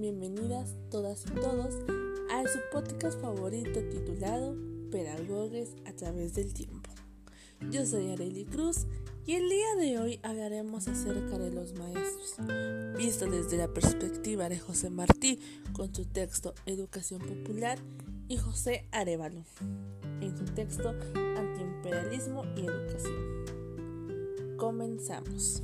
Bienvenidas todas y todos a su podcast favorito titulado Pedagogues a través del tiempo. Yo soy Arely Cruz y el día de hoy hablaremos acerca de los maestros, visto desde la perspectiva de José Martí con su texto Educación Popular y José Arevalo en su texto Antiimperialismo y Educación. Comenzamos.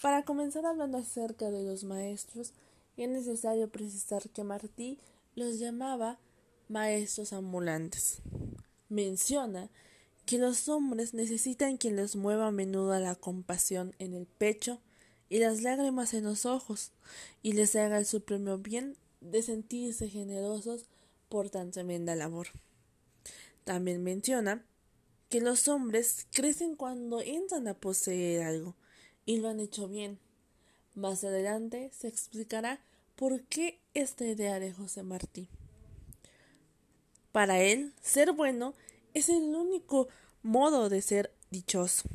Para comenzar hablando acerca de los maestros, es necesario precisar que Martí los llamaba maestros ambulantes. Menciona que los hombres necesitan quien les mueva a menudo la compasión en el pecho y las lágrimas en los ojos, y les haga el supremo bien de sentirse generosos por tan tremenda labor. También menciona que los hombres crecen cuando entran a poseer algo, y lo han hecho bien. Más adelante se explicará por qué esta idea de José Martí. Para él, ser bueno es el único modo de ser dichoso,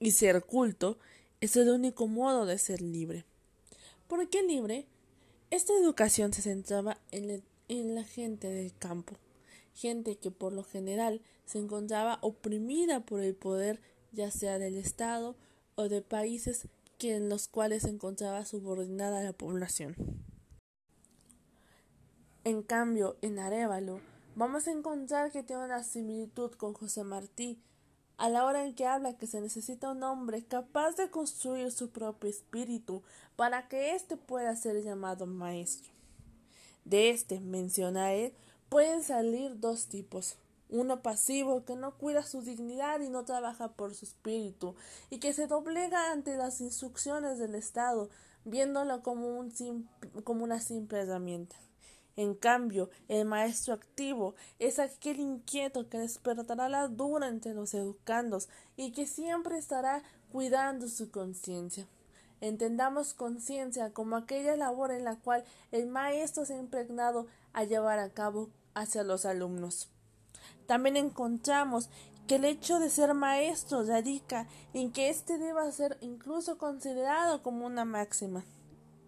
y ser culto es el único modo de ser libre. ¿Por qué libre? Esta educación se centraba en, en la gente del campo, gente que por lo general se encontraba oprimida por el poder ya sea del Estado o de países que en los cuales se encontraba subordinada la población. En cambio, en Arevalo vamos a encontrar que tiene una similitud con José Martí, a la hora en que habla que se necesita un hombre capaz de construir su propio espíritu para que éste pueda ser llamado maestro. De este, menciona él, pueden salir dos tipos, uno pasivo que no cuida su dignidad y no trabaja por su espíritu, y que se doblega ante las instrucciones del Estado, viéndolo como, un como una simple herramienta. En cambio, el maestro activo es aquel inquieto que despertará la dura entre los educandos y que siempre estará cuidando su conciencia. Entendamos conciencia como aquella labor en la cual el maestro se ha impregnado a llevar a cabo hacia los alumnos. También encontramos que el hecho de ser maestro radica en que éste deba ser incluso considerado como una máxima,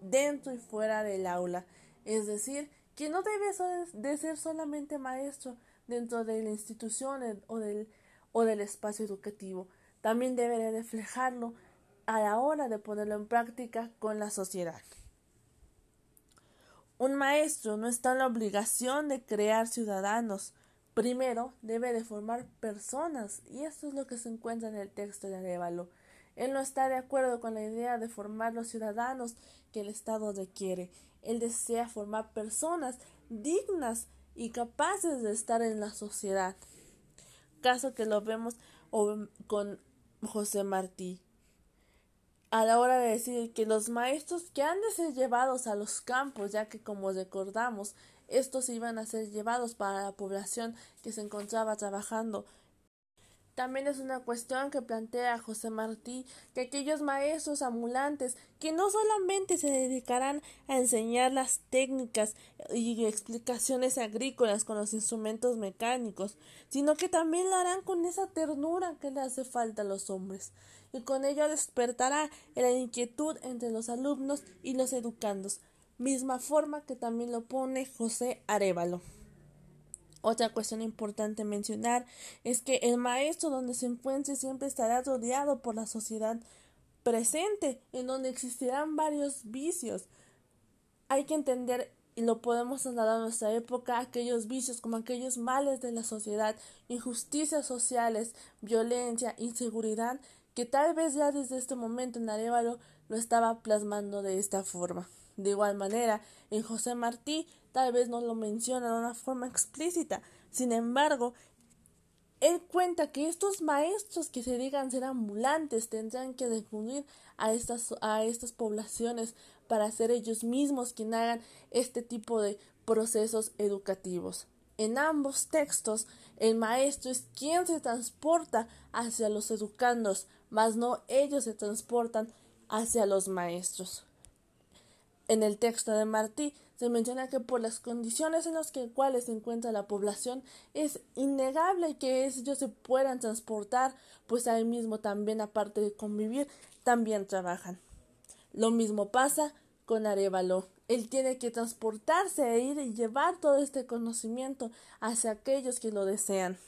dentro y fuera del aula, es decir, que no debe de ser solamente maestro dentro de la institución o del, o del espacio educativo, también debe de reflejarlo a la hora de ponerlo en práctica con la sociedad. Un maestro no está en la obligación de crear ciudadanos, Primero, debe de formar personas, y esto es lo que se encuentra en el texto de Arevalo. Él no está de acuerdo con la idea de formar los ciudadanos que el Estado requiere. Él desea formar personas dignas y capaces de estar en la sociedad. Caso que lo vemos con José Martí. A la hora de decir que los maestros que han de ser llevados a los campos, ya que como recordamos, estos iban a ser llevados para la población que se encontraba trabajando. También es una cuestión que plantea José Martí que aquellos maestros ambulantes que no solamente se dedicarán a enseñar las técnicas y explicaciones agrícolas con los instrumentos mecánicos, sino que también lo harán con esa ternura que le hace falta a los hombres, y con ello despertará la inquietud entre los alumnos y los educandos, misma forma que también lo pone José Arevalo. Otra cuestión importante mencionar es que el maestro donde se encuentre siempre estará rodeado por la sociedad presente, en donde existirán varios vicios. Hay que entender y lo podemos trasladar a nuestra época, aquellos vicios como aquellos males de la sociedad, injusticias sociales, violencia, inseguridad, que tal vez ya desde este momento en Arevalo lo estaba plasmando de esta forma. De igual manera, en José Martí tal vez no lo menciona de una forma explícita. Sin embargo, él cuenta que estos maestros que se digan ser ambulantes tendrán que difundir a estas, a estas poblaciones para ser ellos mismos quienes hagan este tipo de procesos educativos. En ambos textos, el maestro es quien se transporta hacia los educandos, mas no ellos se transportan hacia los maestros. En el texto de Martí se menciona que por las condiciones en las que, cuales se encuentra la población es innegable que ellos se puedan transportar, pues ahí mismo también, aparte de convivir, también trabajan. Lo mismo pasa con Arevalo. Él tiene que transportarse e ir y llevar todo este conocimiento hacia aquellos que lo desean.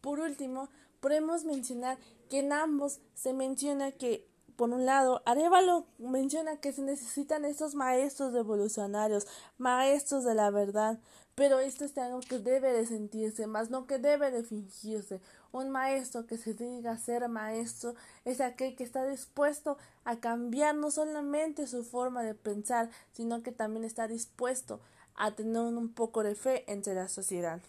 Por último, podemos mencionar que en ambos se menciona que por un lado, Arevalo menciona que se necesitan estos maestros revolucionarios, maestros de la verdad, pero esto es algo que debe de sentirse, más no que debe de fingirse. Un maestro que se diga ser maestro es aquel que está dispuesto a cambiar no solamente su forma de pensar, sino que también está dispuesto a tener un poco de fe entre la sociedad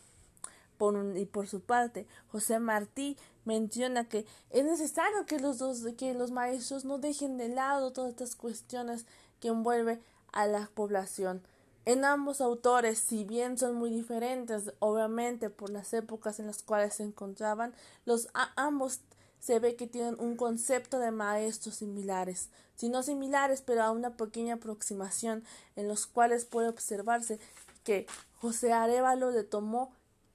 y por su parte, José Martí menciona que es necesario que los dos, que los maestros no dejen de lado todas estas cuestiones que envuelve a la población. En ambos autores, si bien son muy diferentes, obviamente por las épocas en las cuales se encontraban, los ambos se ve que tienen un concepto de maestros similares, si no similares, pero a una pequeña aproximación, en los cuales puede observarse que José Arevalo le tomó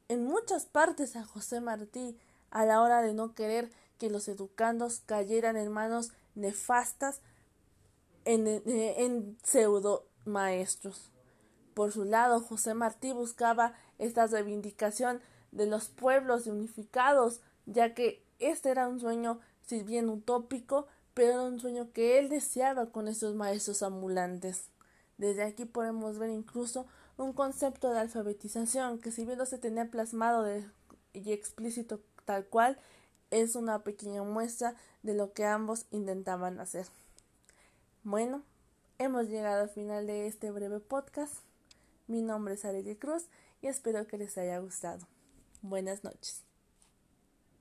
en muchas partes a José Martí a la hora de no querer que los educandos cayeran en manos nefastas en, en, pseudo maestros. Por su lado, José Martí buscaba esta reivindicación de los pueblos unificados, ya que este era un sueño, si bien utópico, pero era un sueño que él deseaba con esos maestros ambulantes. Desde aquí podemos ver incluso un concepto de alfabetización que si bien no se tenía plasmado y explícito tal cual, es una pequeña muestra de lo que ambos intentaban hacer. Bueno, hemos llegado al final de este breve podcast. Mi nombre es Arelia Cruz y espero que les haya gustado. Buenas noches.